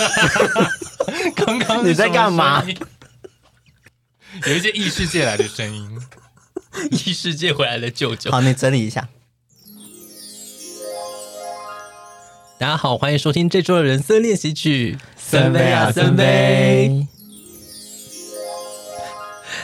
刚刚你在干嘛？有一些异世界来的声音，异世界回来的舅舅。好，你整理一下。大家好，欢迎收听这周的人生练习曲。森杯啊，森威。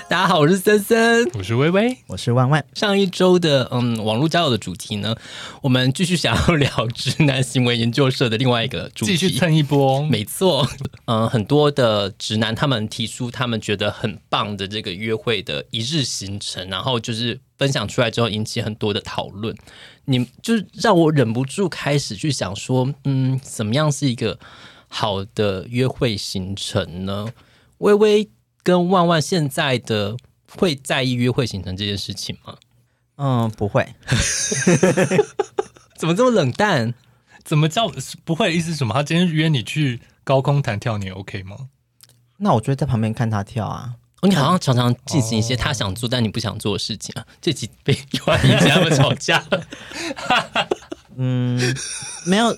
大家好，我是森森，我是微微，我是万万。上一周的嗯，网络交友的主题呢，我们继续想要聊直男行为研究社的另外一个主题，继续蹭一波。没错，嗯，很多的直男他们提出他们觉得很棒的这个约会的一日行程，然后就是分享出来之后引起很多的讨论。你就是让我忍不住开始去想说，嗯，怎么样是一个好的约会行程呢？威威。跟万万现在的会在意约会行程这件事情吗？嗯，不会。怎么这么冷淡？怎么叫不会意思是什么？他今天约你去高空弹跳，你 OK 吗？那我就会在旁边看他跳啊。哦，你好像常常进行一些他想做但你不想做的事情啊。哦、这集被万一他们吵架了。嗯，没有。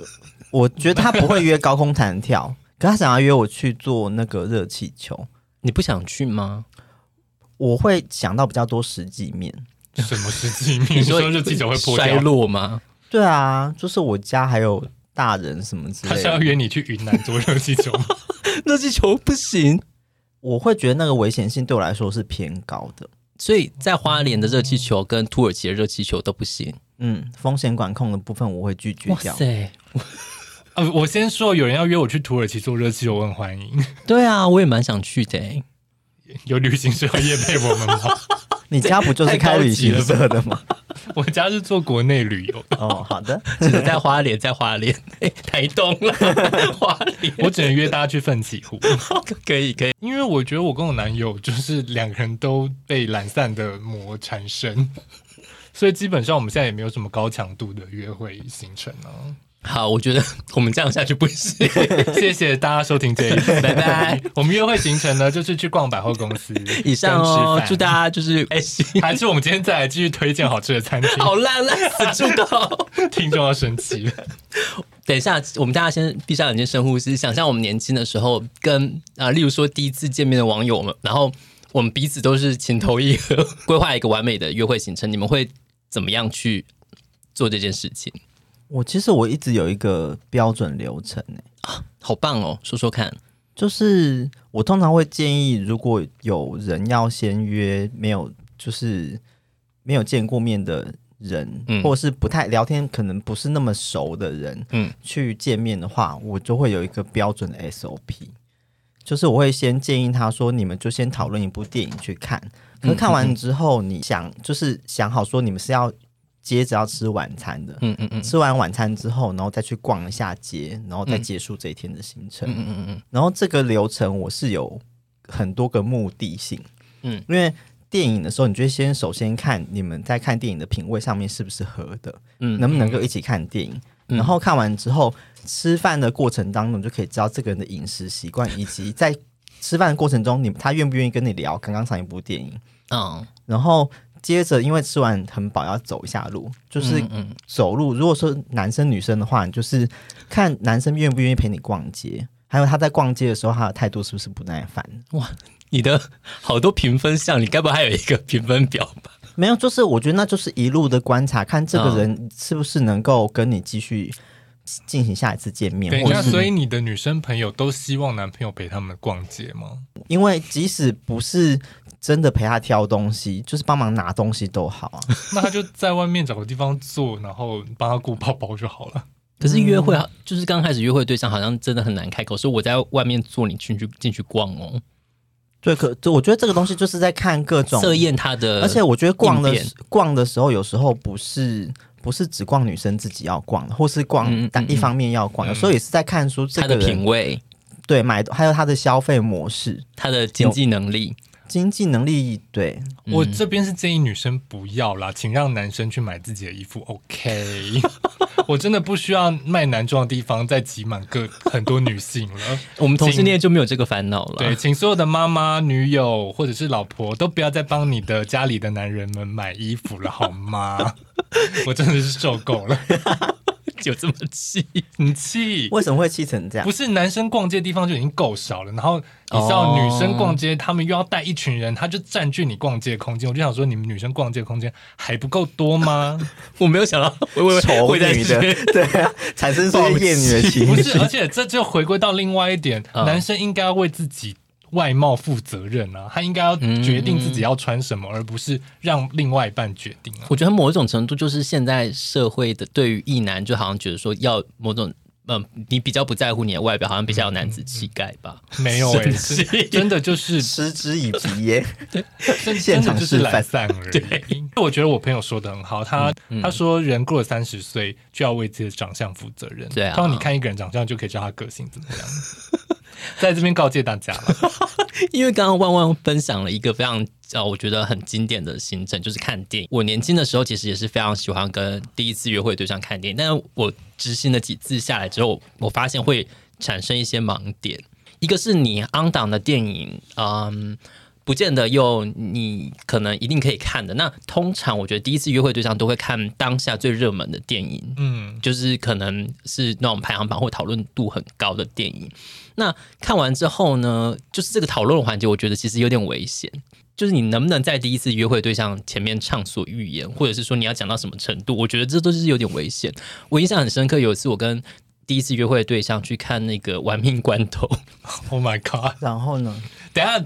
我觉得他不会约高空弹跳，可他想要约我去做那个热气球。你不想去吗？我会想到比较多实际面。什么实际面？你说热气球会破掉落吗？对啊，就是我家还有大人什么之类的。他是要约你去云南做热气球吗？热气球不行，我会觉得那个危险性对我来说是偏高的。所以在花莲的热气球跟土耳其的热气球都不行。嗯，风险管控的部分我会拒绝掉。哇塞！呃，我先说，有人要约我去土耳其做热气球，我很欢迎。对啊，我也蛮想去的。有旅行社要业配我们吗？你家不就是开旅行社的吗？我家是做国内旅游。哦，好的，只能在花莲，在花莲，台东了。花莲，我只能约大家去奋起湖。可以，可以，因为我觉得我跟我男友就是两个人都被懒散的魔缠身，所以基本上我们现在也没有什么高强度的约会行程呢、啊。好，我觉得我们这样下去不行。谢谢大家收听这一集，拜拜。我们约会行程呢，就是去逛百货公司。以上哦，祝大家就是开 心。还是我们今天再来继续推荐好吃的餐厅？好烂烂死住口！听众要生气了。等一下，我们大家先闭上眼睛深呼吸，想象我们年轻的时候跟啊，例如说第一次见面的网友们，然后我们彼此都是情投意合，规划一个完美的约会行程，你们会怎么样去做这件事情？我其实我一直有一个标准流程呢，啊，好棒哦！说说看，就是我通常会建议，如果有人要先约没有就是没有见过面的人，嗯，或者是不太聊天，可能不是那么熟的人，嗯，去见面的话，我就会有一个标准的 SOP，就是我会先建议他说，你们就先讨论一部电影去看，可是看完之后，你想就是想好说，你们是要。接着要吃晚餐的，嗯嗯嗯，吃完晚餐之后，然后再去逛一下街，然后再结束这一天的行程，嗯嗯嗯，然后这个流程我是有很多个目的性，嗯，因为电影的时候，你就先首先看你们在看电影的品味上面是不是合的，嗯，能不能够一起看电影，然后看完之后吃饭的过程当中，就可以知道这个人的饮食习惯，以及在吃饭的过程中，你他愿不愿意跟你聊刚刚上一部电影，嗯，然后。接着，因为吃完很饱，要走一下路，就是走路。如果说男生女生的话，你就是看男生愿不愿意陪你逛街，还有他在逛街的时候，他的态度是不是不耐烦？哇，你的好多评分项，你该不会还有一个评分表吧？没有，就是我觉得那就是一路的观察，看这个人是不是能够跟你继续进行下一次见面。等一下，所以你的女生朋友都希望男朋友陪他们逛街吗？因为即使不是。真的陪他挑东西，就是帮忙拿东西都好啊。那他就在外面找个地方坐，然后帮他顾包包就好了。可是约会，就是刚开始约会对象好像真的很难开口，所以我在外面坐，你进去进去逛哦。对，可就我觉得这个东西就是在看各种测验他的，而且我觉得逛的逛的时候，有时候不是不是只逛女生自己要逛，或是逛单一方面要逛，有时候也是在看出这个人他的品味，对，买还有他的消费模式，他的经济能力。经济能力，对，我这边是建议女生不要啦，请让男生去买自己的衣服。OK，我真的不需要卖男装的地方再挤满个很多女性了。我们同性恋就没有这个烦恼了。对，请所有的妈妈、女友或者是老婆都不要再帮你的家里的男人们买衣服了，好吗？我真的是受够了。有这么气？很气？为什么会气成这样？不是男生逛街的地方就已经够少了，然后你知道女生逛街，他们又要带一群人，他就占据你逛街的空间。我就想说，你们女生逛街的空间还不够多吗？我没有想到会会丑女的，对啊，产生这些厌女的情绪。不是，而且这就回归到另外一点，男生应该要为自己。外貌负责任啊，他应该要决定自己要穿什么，嗯、而不是让另外一半决定啊。我觉得某一种程度就是现在社会的对于异男，就好像觉得说要某种嗯，你比较不在乎你的外表，好像比较有男子气概吧？嗯嗯、没有、欸，真的就是嗤之以鼻耶。对，现场就是懒散而已。对，我觉得我朋友说的很好，他、嗯嗯、他说人过了三十岁就要为自己的长相负责任。对啊，当你看一个人长相就可以知道他个性怎么样。在这边告诫大家了，因为刚刚万万分享了一个非常呃，我觉得很经典的行程，就是看电影。我年轻的时候其实也是非常喜欢跟第一次约会对象看电影，但是我执行了几次下来之后，我发现会产生一些盲点。一个是你 on 档的电影，嗯。不见得又你可能一定可以看的。那通常我觉得第一次约会对象都会看当下最热门的电影，嗯，就是可能是那种排行榜或讨论度很高的电影。那看完之后呢，就是这个讨论环节，我觉得其实有点危险。就是你能不能在第一次约会对象前面畅所欲言，或者是说你要讲到什么程度？我觉得这都是有点危险。我印象很深刻，有一次我跟第一次约会的对象去看那个《玩命关头》，Oh my god！然后呢？等下。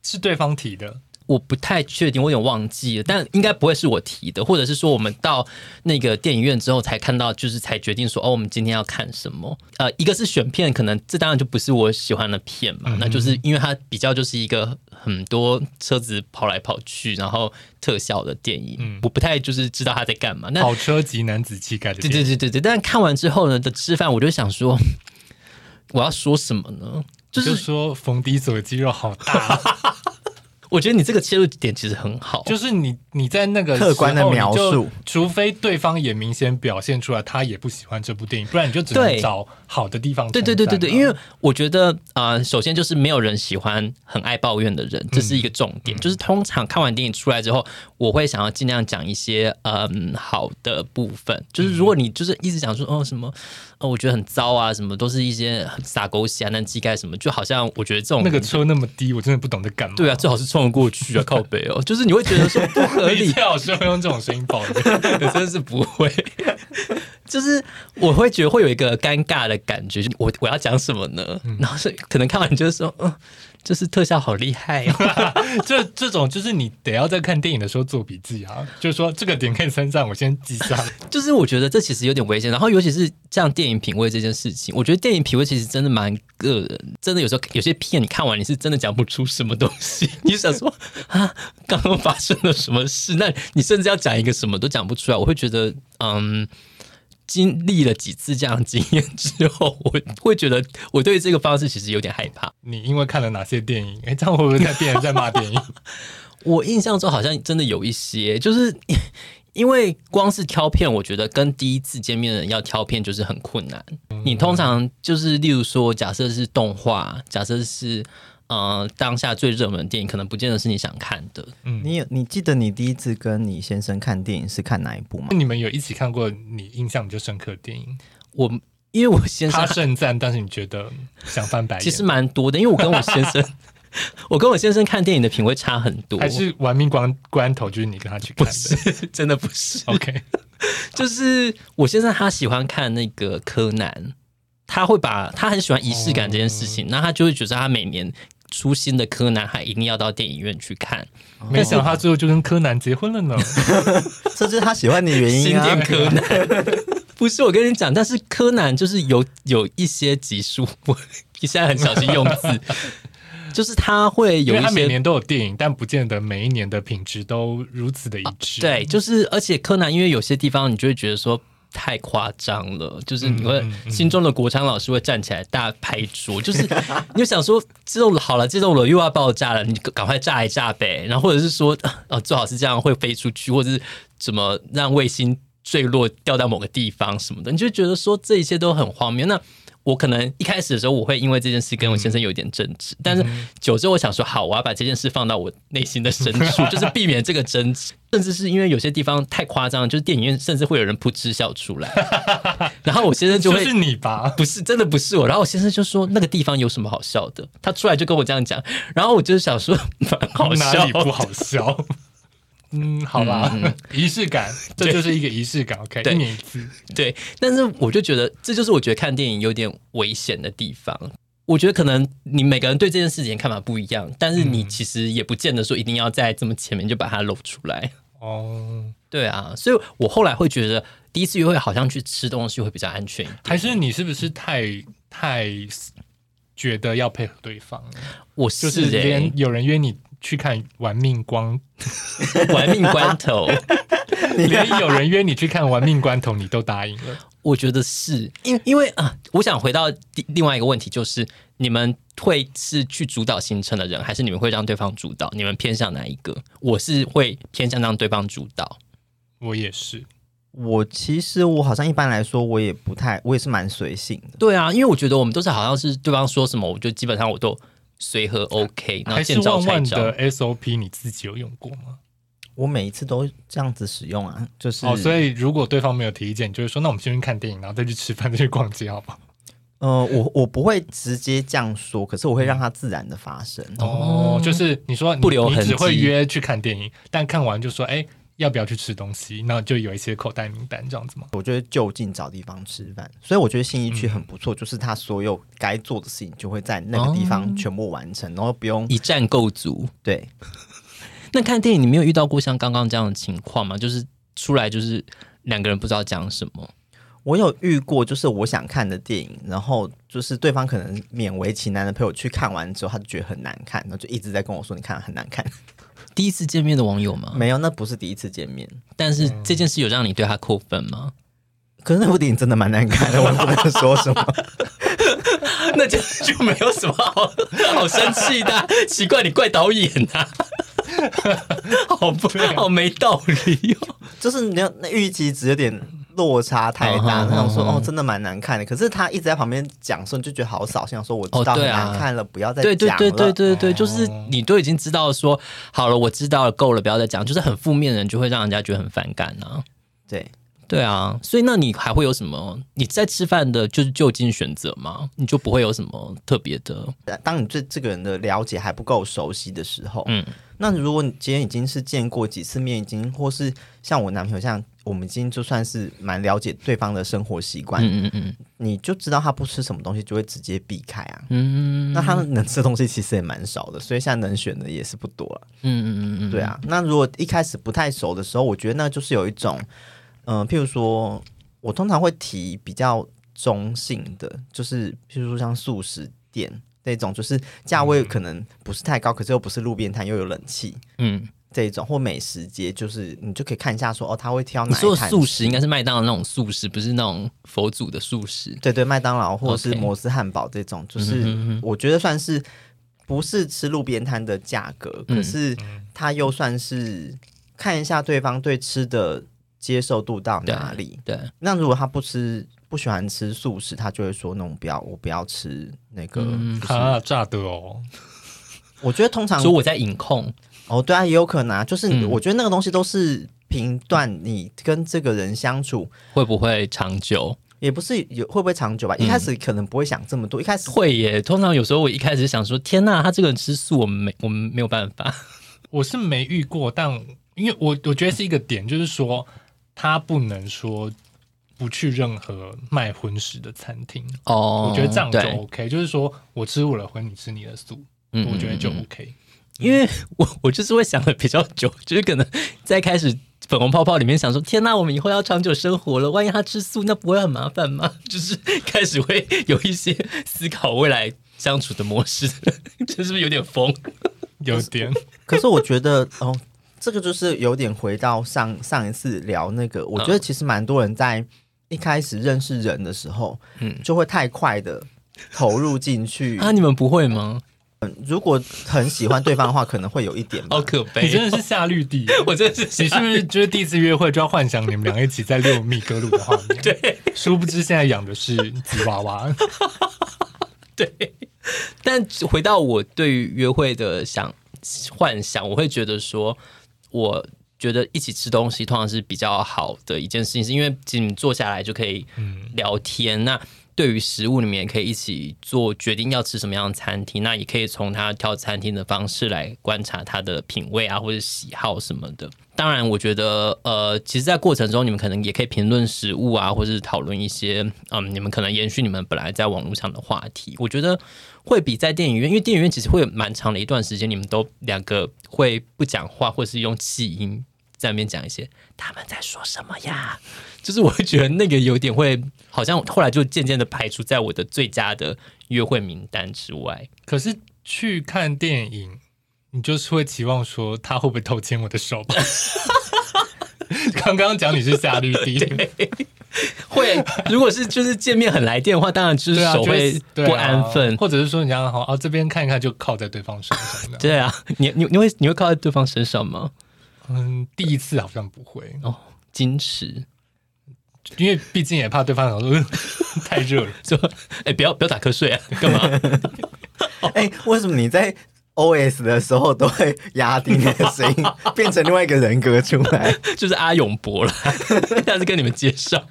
是对方提的，我不太确定，我有点忘记了，但应该不会是我提的，或者是说我们到那个电影院之后才看到，就是才决定说哦，我们今天要看什么？呃，一个是选片，可能这当然就不是我喜欢的片嘛，嗯、那就是因为它比较就是一个很多车子跑来跑去，然后特效的电影，嗯、我不太就是知道他在干嘛。那跑车级男子气概的，对对对对对。但看完之后呢的吃饭，我就想说，我要说什么呢？就是说冯迪走的肌肉好大。我觉得你这个切入点其实很好，就是你你在那个客观的描述，除非对方也明显表现出来他也不喜欢这部电影，不然你就只能找好的地方。对对对对对，因为我觉得啊、呃，首先就是没有人喜欢很爱抱怨的人，这是一个重点。嗯、就是通常看完电影出来之后，我会想要尽量讲一些嗯好的部分。就是如果你就是一直讲说哦什么。哦，我觉得很糟啊，什么都是一些很洒狗血啊，那机盖什么，就好像我觉得这种那个车那么低，我真的不懂得干嘛。对啊，最好是冲得过去啊，靠北哦，就是你会觉得说不合理。最好是会用这种声音抱怨，真的是不会。就是我会觉得会有一个尴尬的感觉，我我要讲什么呢？嗯、然后是可能看完你就是说，嗯。就是特效好厉害啊！这这种就是你得要在看电影的时候做笔记啊，就是说这个点可以称赞，我先记下。就是我觉得这其实有点危险，然后尤其是像电影品味这件事情，我觉得电影品味其实真的蛮个人，真的有时候有些片你看完你是真的讲不出什么东西，你想说啊，刚刚发生了什么事？那你甚至要讲一个什么都讲不出来，我会觉得嗯。经历了几次这样的经验之后，我会觉得我对这个方式其实有点害怕。你因为看了哪些电影？哎，这样会不会在电影在骂电影？我印象中好像真的有一些，就是 因为光是挑片，我觉得跟第一次见面的人要挑片就是很困难。嗯、你通常就是例如说，假设是动画，假设是。呃，当下最热门的电影可能不见得是你想看的。嗯，你有你记得你第一次跟你先生看电影是看哪一部吗？你们有一起看过你印象比较深刻的电影？我因为我先生他盛赞，但是你觉得想翻白眼？其实蛮多的，因为我跟我先生，我跟我先生看电影的品味差很多。还是玩命关关头就是你跟他去看的？不是，真的不是。OK，就是我先生他喜欢看那个柯南，他会把他很喜欢仪式感这件事情，那、哦、他就会觉得他每年。出新的柯南还一定要到电影院去看，没想到他最后就跟柯南结婚了呢。这是他喜欢的原因啊。新店柯南 不是我跟你讲，但是柯南就是有有一些集数，我 现在很小心用字，就是他会有一些，他每年都有电影，但不见得每一年的品质都如此的一致。啊、对，就是而且柯南因为有些地方你就会觉得说。太夸张了，就是你会心中的国昌老师会站起来大拍桌，就是 你就想说，这种好了，这种楼又要爆炸了，你赶快炸一炸呗。然后或者是说，哦，最好是这样会飞出去，或者是怎么让卫星坠落掉到某个地方什么的，你就觉得说这一切都很荒谬。那我可能一开始的时候，我会因为这件事跟我先生有点争执，嗯、但是久之后我想说，好，我要把这件事放到我内心的深处，就是避免这个争执。甚至是因为有些地方太夸张，就是电影院甚至会有人噗嗤笑出来，然后我先生就会，就是你吧？不是，真的不是我。然后我先生就说那个地方有什么好笑的？他出来就跟我这样讲，然后我就想说，蛮好笑，哪里不好笑？嗯，好吧，仪、嗯、式感，这就是一个仪式感。OK，一年一次。对，但是我就觉得，这就是我觉得看电影有点危险的地方。我觉得可能你每个人对这件事情看法不一样，但是你其实也不见得说一定要在这么前面就把它露出来。哦，对啊，所以我后来会觉得，第一次约会好像去吃东西会比较安全一点。还是你是不是太太觉得要配合对方？我是就是连有人约你。去看玩命光玩命关头，连有人约你去看玩命关头，你都答应了。我觉得是因为因为啊，我想回到另外一个问题，就是你们会是去主导行程的人，还是你们会让对方主导？你们偏向哪一个？我是会偏向让对方主导。我也是。我其实我好像一般来说，我也不太，我也是蛮随性的。对啊，因为我觉得我们都是好像是对方说什么，我就基本上我都。随和 OK，那见招拆招的 SOP 你自己有用过吗？我每一次都这样子使用啊，就是哦，所以如果对方没有提意见，就是说，那我们先去看电影，然后再去吃饭，再去逛街，好不好？呃，我我不会直接这样说，可是我会让它自然的发生。哦，就是你说你不留痕迹，你只会约去看电影，但看完就说，哎。要不要去吃东西？那就有一些口袋名单这样子嘛？我觉得就近找地方吃饭，所以我觉得信义区很不错，嗯、就是他所有该做的事情就会在那个地方全部完成，哦、然后不用一站够足。对，那看电影你没有遇到过像刚刚这样的情况吗？就是出来就是两个人不知道讲什么。我有遇过，就是我想看的电影，然后就是对方可能勉为其难的陪我去看完之后，他就觉得很难看，然后就一直在跟我说你看很难看。第一次见面的网友吗？没有，那不是第一次见面。但是这件事有让你对他扣分吗？可是那部电影真的蛮难看的，我不能说什么。那就就没有什么好好生气的。奇怪，你怪导演呐、啊？好不好没道理哦。就是你要那预期值有点。落差太大，他想说哦，真的蛮难看的。可是他一直在旁边讲，说你就觉得好扫兴，说我知道很难看了，不要再讲了。对对对对对对，就是你都已经知道说好了，我知道了，够了，不要再讲。就是很负面的人，就会让人家觉得很反感呢。对对啊，所以那你还会有什么？你在吃饭的就是就近选择吗？你就不会有什么特别的？当你对这个人的了解还不够熟悉的时候，嗯，那如果你今天已经是见过几次面，已经或是像我男朋友像。我们已经就算是蛮了解对方的生活习惯，嗯嗯嗯，你就知道他不吃什么东西，就会直接避开啊。嗯，那他能吃的东西其实也蛮少的，所以现在能选的也是不多了。嗯嗯嗯，对啊。那如果一开始不太熟的时候，我觉得那就是有一种，嗯、呃，譬如说，我通常会提比较中性的，就是譬如说像素食店那种，就是价位可能不是太高，可是又不是路边摊，又有冷气。嗯。这种或美食街，就是你就可以看一下说，说哦，他会挑哪一种素食，应该是麦当劳那种素食，不是那种佛祖的素食。对对，麦当劳或者是摩斯汉堡这种.就是我觉得算是不是吃路边摊的价格，嗯、可是他又算是看一下对方对吃的接受度到哪里。对，对那如果他不吃不喜欢吃素食，他就会说那种不要，我不要吃那个、嗯就是、啊炸的哦。我觉得通常所以我在隐控。哦，对啊，也有可能啊，就是我觉得那个东西都是评断你跟这个人相处、嗯、会不会长久，也不是有会不会长久吧。一开始可能不会想这么多，嗯、一开始会耶。通常有时候我一开始想说，天呐，他这个人吃素，我们没我们没有办法。我是没遇过，但因为我我觉得是一个点，就是说他不能说不去任何卖荤食的餐厅哦。我觉得这样就 OK，就是说我吃我的荤，你吃你的素，嗯、我觉得就 OK。因为我我就是会想的比较久，就是可能在开始粉红泡泡里面想说，天呐，我们以后要长久生活了，万一他吃素，那不会很麻烦吗？就是开始会有一些思考未来相处的模式，这是不是有点疯？有点。可是我觉得哦，这个就是有点回到上上一次聊那个，我觉得其实蛮多人在一开始认识人的时候，嗯，就会太快的投入进去 啊，你们不会吗？嗯，如果很喜欢对方的话，可能会有一点。好可悲，你真的是夏绿蒂，我真的是。你是不是就是第一次约会就要幻想你们两个一起在遛米格鲁的画面？对，殊不知现在养的是吉娃娃。对，但回到我对于约会的想幻想，我会觉得说，我觉得一起吃东西通常是比较好的一件事情，是因为其实你坐下来就可以聊天。嗯、那对于食物，你们也可以一起做决定要吃什么样的餐厅，那也可以从他挑餐厅的方式来观察他的品味啊，或者喜好什么的。当然，我觉得呃，其实，在过程中你们可能也可以评论食物啊，或者是讨论一些嗯，你们可能延续你们本来在网络上的话题。我觉得会比在电影院，因为电影院其实会有蛮长的一段时间，你们都两个会不讲话，或是用气音在那边讲一些他们在说什么呀。就是我会觉得那个有点会，好像后来就渐渐的排除在我的最佳的约会名单之外。可是去看电影，你就是会期望说他会不会偷牵我的手吧？刚刚讲你是夏绿蒂，会。如果是就是见面很来电的话，当然就是手会不安分，啊啊、或者是说你讲好啊，这边看一看就靠在对方身上。对啊，你你你会你会靠在对方身上吗？嗯，第一次好像不会哦，矜持。因为毕竟也怕对方说 太热了，就哎，不要不要打瞌睡啊，干嘛？哎、欸，为什么你在 OS 的时候都会压低你的声音，变成另外一个人格出来？就是阿勇博了，下次跟你们介绍。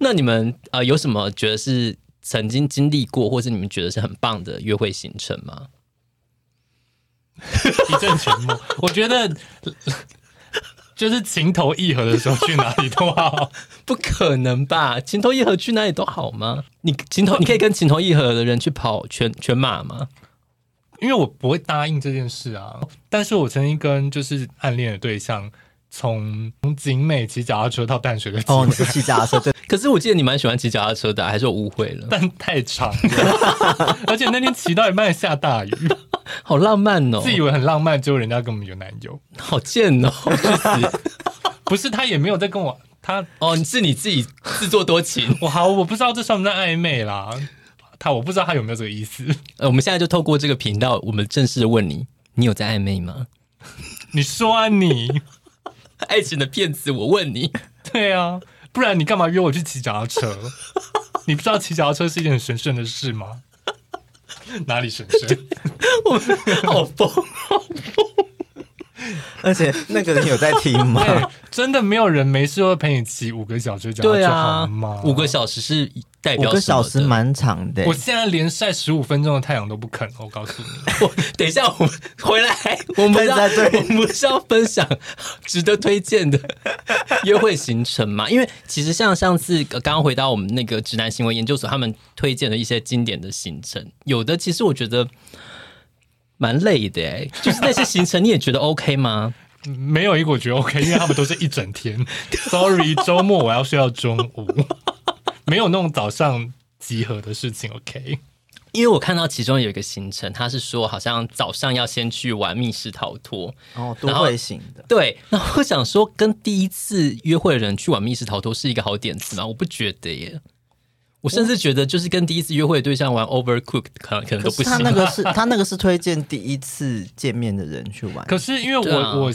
那你们呃有什么觉得是曾经经历过，或是你们觉得是很棒的约会行程吗？一阵沉默，我觉得。就是情投意合的时候去哪里都好，不可能吧？情投意合去哪里都好吗？你情投，你可以跟情投意合的人去跑全全马吗？因为我不会答应这件事啊。但是我曾经跟就是暗恋的对象。从景美骑脚踏车到淡水的哦，你是骑脚踏车对？可是我记得你蛮喜欢骑脚踏车的，还是我误会了？但太长了，而且那天骑到一半下大雨，好浪漫哦！自以为很浪漫，结果人家根本有男友，好贱哦！不是他也没有在跟我，他哦，是你自己自作多情。我好，我不知道这算不算暧昧啦？他我不知道他有没有这个意思。呃，我们现在就透过这个频道，我们正式的问你：你有在暧昧吗？你说啊，你。爱情的骗子，我问你，对啊，不然你干嘛约我去骑脚踏车？你不知道骑脚踏车是一件很神圣的事吗？哪里神圣？我好疯，好疯！而且那个人有在听吗？欸、真的没有人没事会陪你骑五个小时脚踏车好吗？啊，五个小时是代表五个小时蛮长的。我现在连晒十五分钟的太阳都不肯，我告诉你。我等一下，我们回来，我们在对，我们是要分享值得推荐的 约会行程嘛？因为其实像上次刚刚回到我们那个直男行为研究所，他们推荐的一些经典的行程，有的其实我觉得。蛮累的哎，就是那些行程你也觉得 OK 吗？没有一个我觉得 OK，因为他们都是一整天。Sorry，周末我要睡到中午，没有那种早上集合的事情 OK。因为我看到其中有一个行程，他是说好像早上要先去玩密室逃脱哦，都会型的。对，那我想说，跟第一次约会的人去玩密室逃脱是一个好点子吗？我不觉得耶。我甚至觉得，就是跟第一次约会的对象玩 Overcooked，可能可能都不行。他那个是他那个是推荐第一次见面的人去玩。可是因为我、啊、我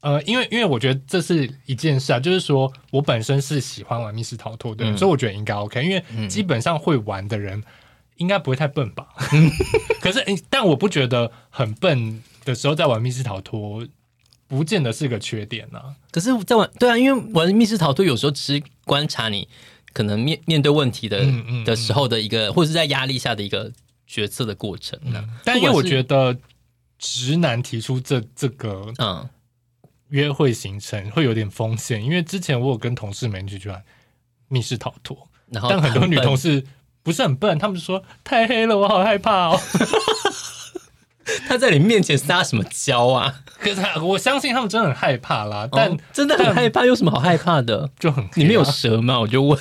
呃，因为因为我觉得这是一件事啊，就是说我本身是喜欢玩密室逃脱的，嗯、所以我觉得应该 OK。因为基本上会玩的人应该不会太笨吧？嗯、可是，但我不觉得很笨的时候在玩密室逃脱，不见得是个缺点呢、啊。可是，在玩对啊，因为玩密室逃脱有时候只是观察你。可能面面对问题的嗯嗯嗯的时候的一个，或者是在压力下的一个决策的过程。嗯、但因为我觉得直男提出这这个嗯约会行程会有点风险，因为之前我有跟同事们去去玩密室逃脱，然后但很多女同事不是很笨，他们就说太黑了，我好害怕哦。他在你面前撒什么娇啊？可是我相信他们真的很害怕啦，但、哦、真的很害怕，有什么好害怕的？就很、啊、你没有蛇吗？我就问，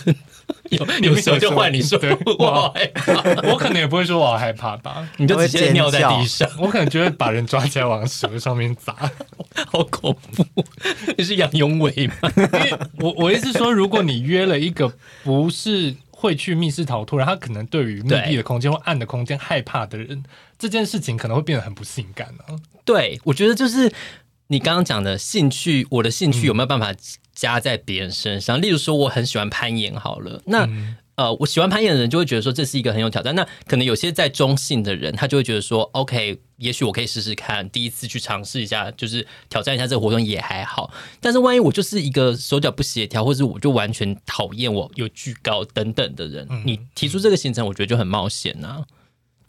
有有蛇就换你说，我好害怕，我可能也不会说我好害怕吧，你就直接尿在地上，我可能就会把人抓起来往蛇上面砸，好恐怖！你是杨永伟吗？因为我我意思说，如果你约了一个不是。会去密室逃脱，然后他可能对于密闭的空间或暗的空间害怕的人，这件事情可能会变得很不性感呢、啊。对，我觉得就是你刚刚讲的兴趣，我的兴趣有没有办法加在别人身上？嗯、例如说，我很喜欢攀岩，好了，那。嗯呃，我喜欢攀岩的人就会觉得说，这是一个很有挑战。那可能有些在中性的人，他就会觉得说，OK，也许我可以试试看，第一次去尝试一下，就是挑战一下这个活动也还好。但是万一我就是一个手脚不协调，或者我就完全讨厌我有惧高等等的人，嗯、你提出这个行程，我觉得就很冒险呐、啊。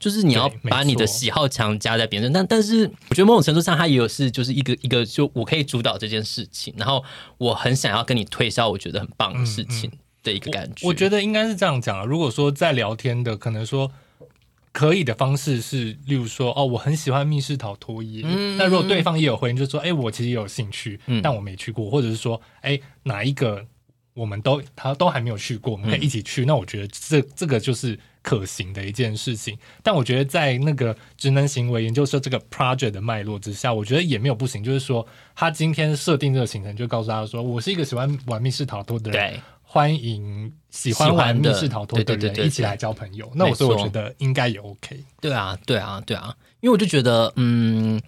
就是你要把你的喜好强加在别人，但但是我觉得某种程度上，他也有是就是一个一个，就我可以主导这件事情，然后我很想要跟你推销我觉得很棒的事情。的一个感觉，我，我觉得应该是这样讲啊。如果说在聊天的，可能说可以的方式是，例如说，哦，我很喜欢密室逃脱耶。嗯，那如果对方也有回应，就是说，哎，我其实也有兴趣，嗯，但我没去过，或者是说，哎，哪一个我们都他都还没有去过，我们可以一起去。嗯，那我觉得这这个就是可行的一件事情。但我觉得在那个职能行为研究社这个 project 的脉络之下，我觉得也没有不行。就是说，他今天设定这个行程，就告诉他说，我是一个喜欢玩密室逃脱的人。欢迎喜欢玩密室逃脱的人一起来交朋友。那我所以，我觉得应该也 OK。对啊，对啊，对啊，因为我就觉得，嗯。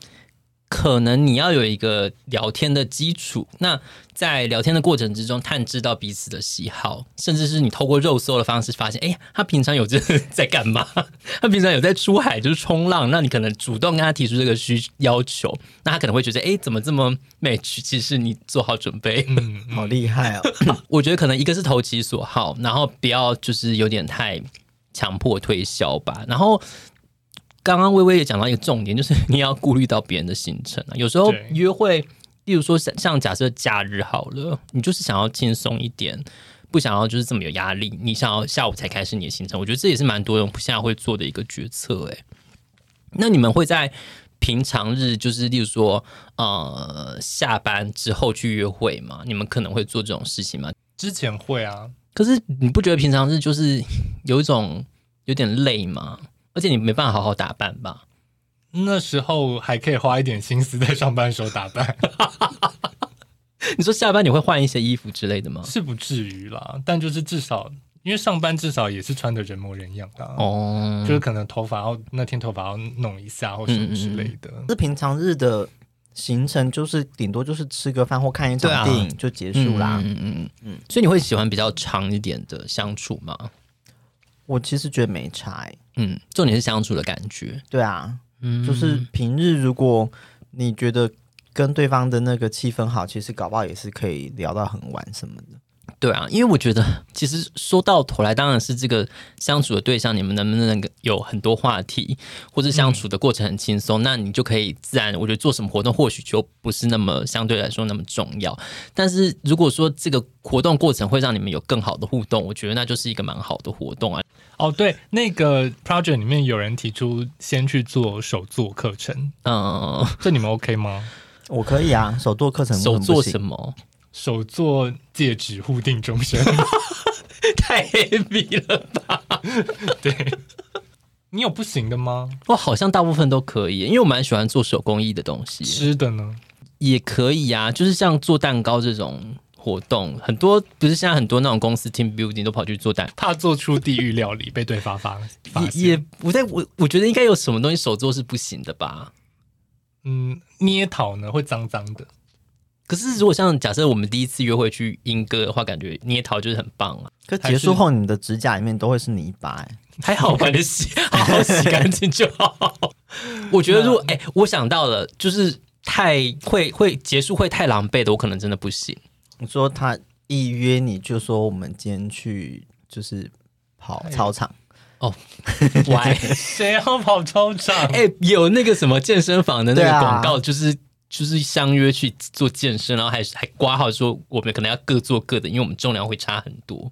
可能你要有一个聊天的基础，那在聊天的过程之中，探知到彼此的喜好，甚至是你透过肉搜的方式发现，哎，他平常有这在干嘛？他平常有在出海就是冲浪，那你可能主动跟他提出这个需要求，那他可能会觉得，哎，怎么这么 match？其实你做好准备，嗯，好厉害哦。我觉得可能一个是投其所好，然后不要就是有点太强迫推销吧，然后。刚刚薇薇也讲到一个重点，就是你要顾虑到别人的行程啊。有时候约会，例如说像像假设假日好了，你就是想要轻松一点，不想要就是这么有压力，你想要下午才开始你的行程。我觉得这也是蛮多人现在会做的一个决策。哎，那你们会在平常日，就是例如说呃下班之后去约会吗？你们可能会做这种事情吗？之前会啊，可是你不觉得平常日就是有一种有点累吗？而且你没办法好好打扮吧？那时候还可以花一点心思在上班的时候打扮。你说下班你会换一些衣服之类的吗？是不至于啦，但就是至少因为上班至少也是穿的人模人样的哦，就是可能头发要那天头发要弄一下或什么之类的。这、嗯嗯、平常日的行程就是顶多就是吃个饭或看一场电影就结束啦。嗯嗯嗯嗯，所以你会喜欢比较长一点的相处吗？我其实觉得没差，欸，嗯，重点是相处的感觉，对啊，嗯，就是平日如果你觉得跟对方的那个气氛好，其实搞不好也是可以聊到很晚什么的。对啊，因为我觉得其实说到头来，当然是这个相处的对象，你们能不能有很多话题，或者相处的过程很轻松，嗯、那你就可以自然。我觉得做什么活动或许就不是那么相对来说那么重要。但是如果说这个活动过程会让你们有更好的互动，我觉得那就是一个蛮好的活动啊。哦，对，那个 project 里面有人提出先去做手作课程，嗯，这你们 OK 吗？我可以啊，手作课程手做什么？手做戒指互定终身，太 heavy 了吧？对，你有不行的吗？我好像大部分都可以，因为我蛮喜欢做手工艺的东西。吃的呢，也可以啊，就是像做蛋糕这种活动，很多不是现在很多那种公司 team building 都跑去做蛋，怕做出地狱料理被对方发发 也也不在我我觉得应该有什么东西手做是不行的吧？嗯，捏陶呢会脏脏的。可是，如果像假设我们第一次约会去英歌的话，感觉捏陶就是很棒啊。可结束后，你的指甲里面都会是泥巴，欸，还好把你洗，好好洗干净就好。我觉得，如果哎，欸，我想到了，就是太会会结束会太狼狈的，我可能真的不行。你说他一约你就说我们今天去就是跑操场哦，喂，谁要跑操场？哎，欸，有那个什么健身房的那个广告，就是。就是相约去做健身，然后还还挂号说我们可能要各做各的，因为我们重量会差很多。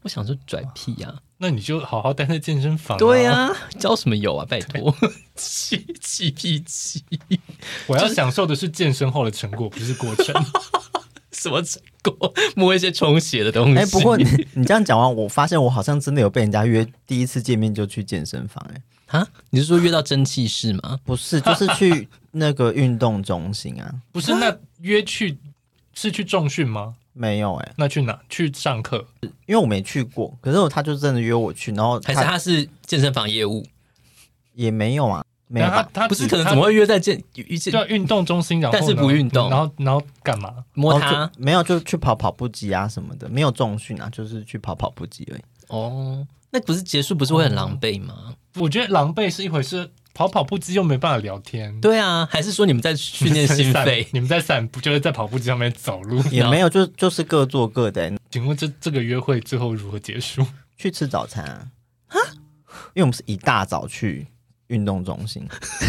我想说拽屁呀、啊，那你就好好待在健身房、啊。对呀、啊，交什么友啊？拜托，气气屁气！我要享受的是健身后的成果，不是过程。什么成果？摸一些充血的东西。哎、欸，不过你你这样讲完，我发现我好像真的有被人家约第一次见面就去健身房、欸。哎，啊？你是说约到蒸汽室吗？不是，就是去。那个运动中心啊，不是那约去是去重训吗？没有哎、欸，那去哪？去上课？因为我没去过，可是他就真的约我去，然后还是他是健身房业务，也没有啊，没有吧？他他不是可能怎么会约在健叫运动中心，然后但是不运动，然后然后干嘛？摸他？没有，就去跑跑步机啊什么的，没有重训啊，就是去跑跑步机而已。哦，那不是结束不是会很狼狈吗？嗯、我觉得狼狈是一回事。跑跑步机又没办法聊天，对啊，还是说你们在训练心肺？你们在散步，就是在跑步机上面走路，也没有，就就是各做各的。请问这这个约会最后如何结束？去吃早餐啊？哈，因为我们是一大早去运动中心，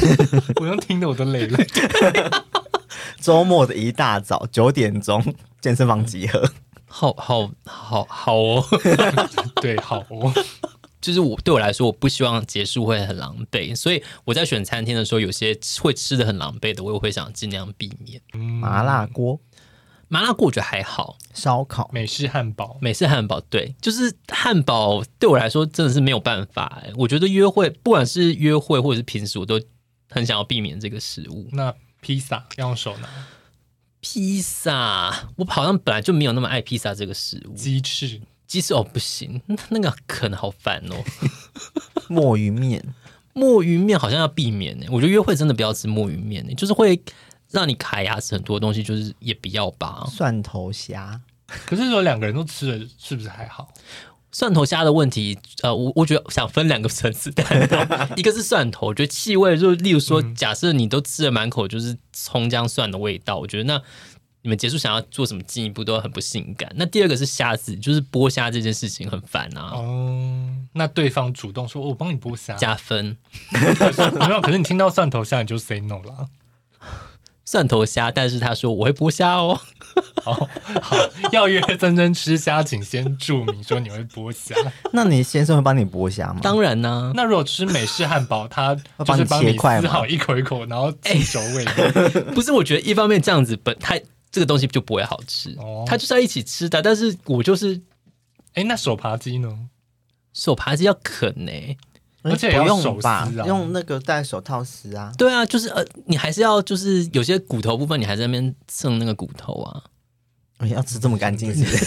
我用听的我都累了。周末的一大早九点钟健身房集合，好好好好哦，对，好哦。就是我对我来说，我不希望结束会很狼狈，所以我在选餐厅的时候，有些会吃的很狼狈的，我也会想尽量避免。麻辣锅，麻辣锅我觉得还好。烧烤、美式汉堡、美式汉堡，对，就是汉堡对我来说真的是没有办法。我觉得约会，不管是约会或者是平时，我都很想要避免这个食物。那披萨要用手拿？披萨，我好像本来就没有那么爱披萨这个食物。鸡翅。鸡翅哦不行，那那个可能好烦哦。墨鱼面，墨鱼面好像要避免呢。我觉得约会真的不要吃墨鱼面呢，就是会让你卡牙齿很多东西，就是也不要吧。蒜头虾，可是如果两个人都吃了，是不是还好？蒜头虾的问题，呃，我我觉得想分两个层次谈，一个是蒜头，我觉得气味就例如说，假设你都吃了满口就是葱姜蒜的味道，我觉得那。你们结束想要做什么进一步都很不性感。那第二个是虾子，就是剥虾这件事情很烦啊。哦，那对方主动说“我帮你剥虾”，加分。没有，可是你听到蒜头虾你就 say no 了。蒜头虾，但是他说我会剥虾哦。好好，要约珍珍吃虾，请先注明说你会剥虾。那你先生会帮你剥虾吗？当然呢、啊。那如果吃美式汉堡，他就是帮你撕好一口一口，然后记熟味。不是，我觉得一方面这样子本他。这个东西就不会好吃，哦，它就是要一起吃的。但是我就是，哎，那手扒鸡呢？手扒鸡要啃呢，欸，而且要手撕啊，用那个戴手套撕啊。对啊，就是呃，你还是要就是有些骨头部分，你还在那边蹭那个骨头啊。我，要吃这么干净是不是？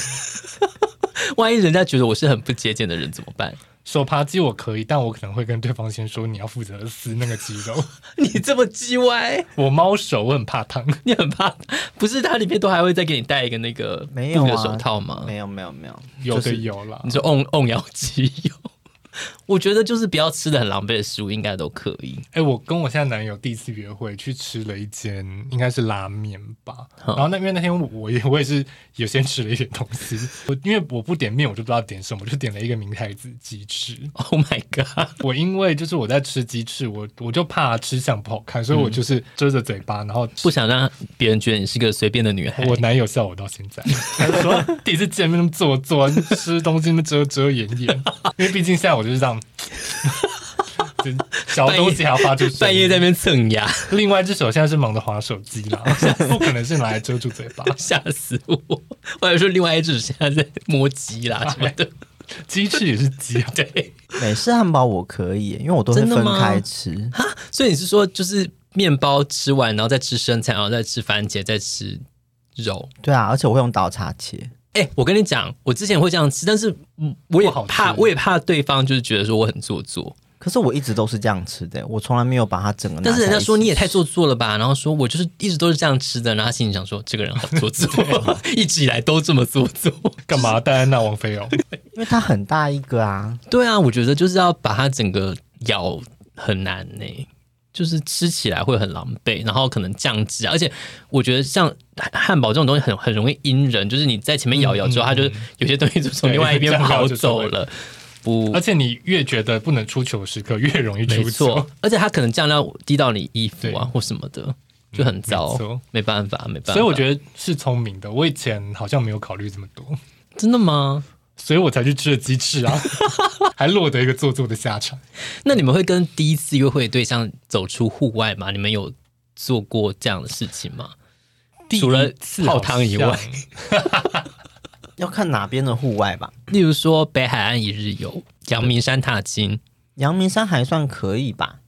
万一人家觉得我是很不节俭的人怎么办？手扒鸡我可以，但我可能会跟对方先说，你要负责撕那个鸡肉。你这么鸡歪，我猫手，我很怕烫。你很怕？不是，它里面都还会再给你带一个那个没有、啊手套吗？没有，没有，没有，有的有了。你说瓮瓮咬鸡有。我觉得就是不要吃的很狼狈的食物，应该都可以。哎、欸，我跟我现在男友第一次约会去吃了一间，应该是拉面吧。然后那因为那天我也我也是有先吃了一点东西，我因为我不点面，我就不知道点什么，我就点了一个明太子鸡翅。Oh my god！我因为就是我在吃鸡翅，我我就怕吃相不好看，所以我就是遮着嘴巴，然后不想让别人觉得你是个随便的女孩。我男友笑我到现在，他说 第一次见面那么做作，吃东西那么遮遮掩掩，因为毕竟现在我就是这样。小东西还要发出半夜在那边蹭牙，另外一只手现在是忙着划手机啦，不可能是拿来遮住嘴巴，吓死我！或者说另外一只现在在摸鸡啦什么的，鸡翅也是鸡啊。对，美式汉堡我可以，因为我都是分开吃。哈所以你是说就是面包吃完，然后再吃生菜，然后再吃番茄，再吃肉？对啊，而且我会用刀叉切。哎、欸，我跟你讲，我之前会这样吃，但是我也怕，我也怕对方就是觉得说我很做作。可是我一直都是这样吃的，我从来没有把它整个。但是人家说你也太做作了吧？然后说我就是一直都是这样吃的，然后他心里想说这个人好做作，一直以来都这么做作，干嘛戴安娜王妃哦？因为它很大一个啊。对啊，我觉得就是要把它整个咬很难呢、欸。就是吃起来会很狼狈，然后可能酱汁，而且我觉得像汉堡这种东西很很容易阴人，就是你在前面咬咬之后，嗯嗯、它就有些东西就从另外一边 跑走了。不，而且你越觉得不能出糗时刻，越容易出错。而且它可能酱料滴到你衣服啊或什么的，就很糟。嗯、没办法，没办法。所以我觉得是聪明的。我以前好像没有考虑这么多。真的吗？所以我才去吃了鸡翅啊，还落得一个做作的下场。那你们会跟第一次约会对象走出户外吗？你们有做过这样的事情吗？除了泡汤以外，要看哪边的户外吧。例如说北海岸一日游、阳明山踏青。阳明山还算可以吧？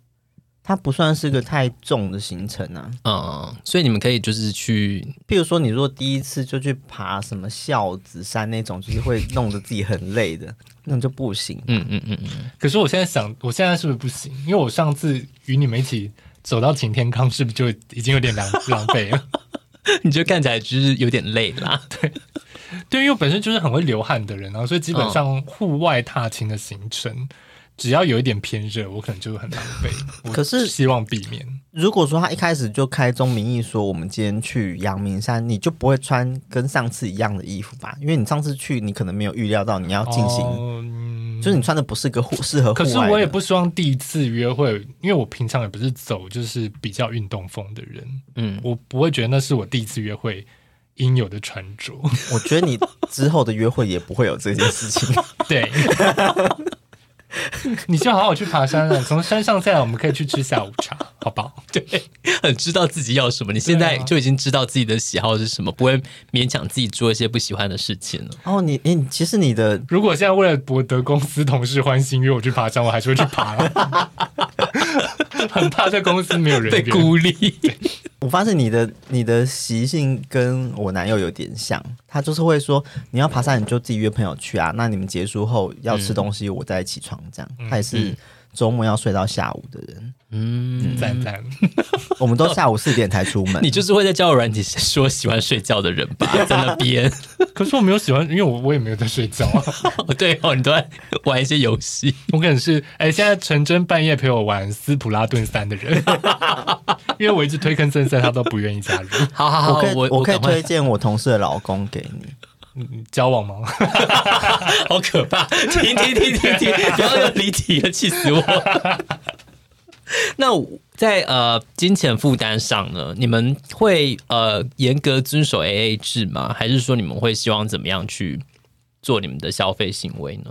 它不算是个太重的行程啊。嗯，所以你们可以就是去，譬如说你如果第一次就去爬什么孝子山那种，就是会弄得自己很累的，那就不行。嗯嗯嗯嗯。可是我现在想，我现在是不是不行？因为我上次与你们一起走到擎天岗，是不是就已经有点狼狼狈了？你就看起来就是有点累啦。对。对，因为我本身就是很会流汗的人啊，所以基本上户外踏青的行程，嗯、只要有一点偏热，我可能就会很狼狈。可是希望避免。如果说他一开始就开宗明义说我们今天去阳明山，你就不会穿跟上次一样的衣服吧？因为你上次去，你可能没有预料到你要进行，哦嗯、就是你穿的不是个适合户。可是我也不希望第一次约会，因为我平常也不是走就是比较运动风的人，嗯，我不会觉得那是我第一次约会。应有的穿着，我觉得你之后的约会也不会有这件事情。对，你就好好去爬山了。从山上下来，我们可以去吃下午茶，好不好？对，很知道自己要什么。你现在就已经知道自己的喜好是什么，不会勉强自己做一些不喜欢的事情了。哦，你你其实你的，如果现在为了博得公司同事欢心约我去爬山，我还是会去爬。很怕在公司没有人被孤立。我发现你的你的习性跟我男友有点像，他就是会说，你要爬山你就自己约朋友去啊，那你们结束后要吃东西，我再起床这样。嗯、他也是周末要睡到下午的人。嗯，赞赞、嗯。我们都下午四点才出门。你就是会在交友软体说喜欢睡觉的人吧？在那边。可是我没有喜欢，因为我我也没有在睡觉啊。对哦，你都在玩一些游戏。我可能是哎、欸，现在陈真半夜陪我玩斯普拉顿三的人。因为我一直推坑森森，他都不愿意加入。好好好，我可以我，我可以推荐我同事的老公给你。嗯，交往吗？好可怕！停停停停停！不要又离题了，气死我！那在呃金钱负担上呢，你们会呃严格遵守 AA 制吗？还是说你们会希望怎么样去做你们的消费行为呢？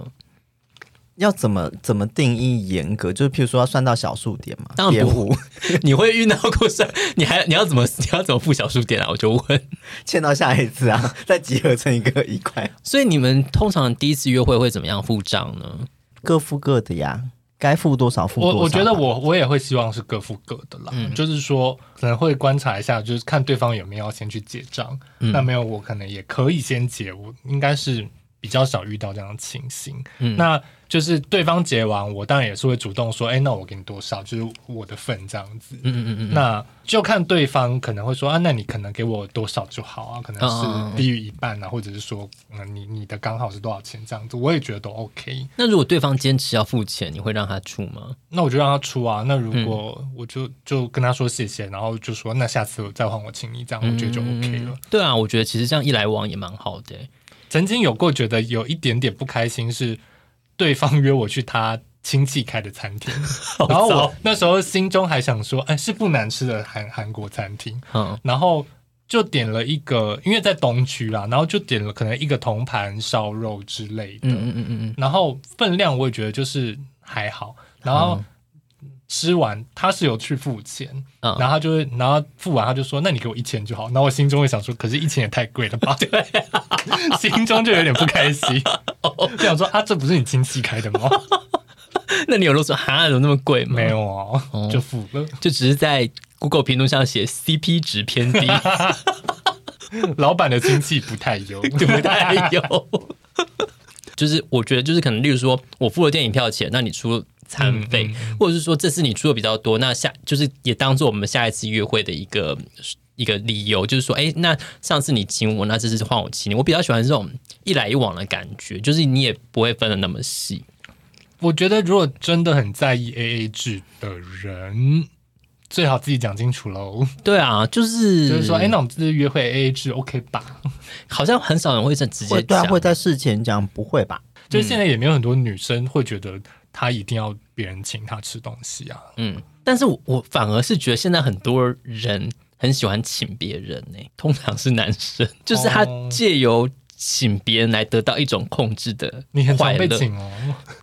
要怎么怎么定义严格？就是譬如说要算到小数点嘛？当然不，你会遇到过算？你还你要怎么你要怎么付小数点啊？我就问，欠到下一次啊，再集合成一个一块。所以你们通常第一次约会会怎么样付账呢？各付各的呀，该付多少付多少。我我觉得我我也会希望是各付各的啦，嗯、就是说可能会观察一下，就是看对方有没有要先去结账。嗯、那没有，我可能也可以先结。我应该是比较少遇到这样的情形。嗯，那。就是对方结完，我当然也是会主动说，哎，那我给你多少，就是我的份这样子。嗯嗯嗯嗯。那就看对方可能会说啊，那你可能给我多少就好啊，可能是低于一半啊，或者是说，嗯，你你的刚好是多少钱这样子，我也觉得都 OK。那如果对方坚持要付钱，你会让他出吗？那我就让他出啊。那如果我就就跟他说谢谢，然后就说那下次再换我请你，这样我觉得就 OK 了。对啊，我觉得其实这样一来往也蛮好的。曾经有过觉得有一点点不开心是。对方约我去他亲戚开的餐厅，然后我那时候心中还想说，哎，是不难吃的韩韩国餐厅，嗯，然后就点了一个，因为在东区啦，然后就点了可能一个铜盘烧肉之类的，嗯嗯嗯嗯，然后分量我也觉得就是还好，然后。嗯吃完，他是有去付钱，嗯、然后他就会，然后付完他就说：“那你给我一千就好。”然后我心中会想说：“可是，一千也太贵了吧？”对，心中就有点不开心，就想说：“啊，这不是你亲戚开的吗？” 那你有啰嗦哈？怎么那么贵吗？没有啊，就付了，就只是在 Google 评论上写 CP 值偏低，老板的亲戚不太优，对不太优。就是我觉得，就是可能，例如说我付了电影票钱，那你出。餐费，嗯嗯、或者是说这次你出的比较多，那下就是也当做我们下一次约会的一个一个理由，就是说，哎，那上次你请我，那这次换我请你。我比较喜欢这种一来一往的感觉，就是你也不会分的那么细。我觉得如果真的很在意 AA 制的人，最好自己讲清楚喽。对啊，就是就是说，哎，那我们这次约会 AA 制 OK 吧？好像很少人会在直接讲，对啊，会在事前讲，不会吧？就是现在也没有很多女生会觉得。他一定要别人请他吃东西啊？嗯，但是我，我反而是觉得现在很多人很喜欢请别人呢、欸，通常是男生，就是他借由请别人来得到一种控制的快乐。你很常被请哦，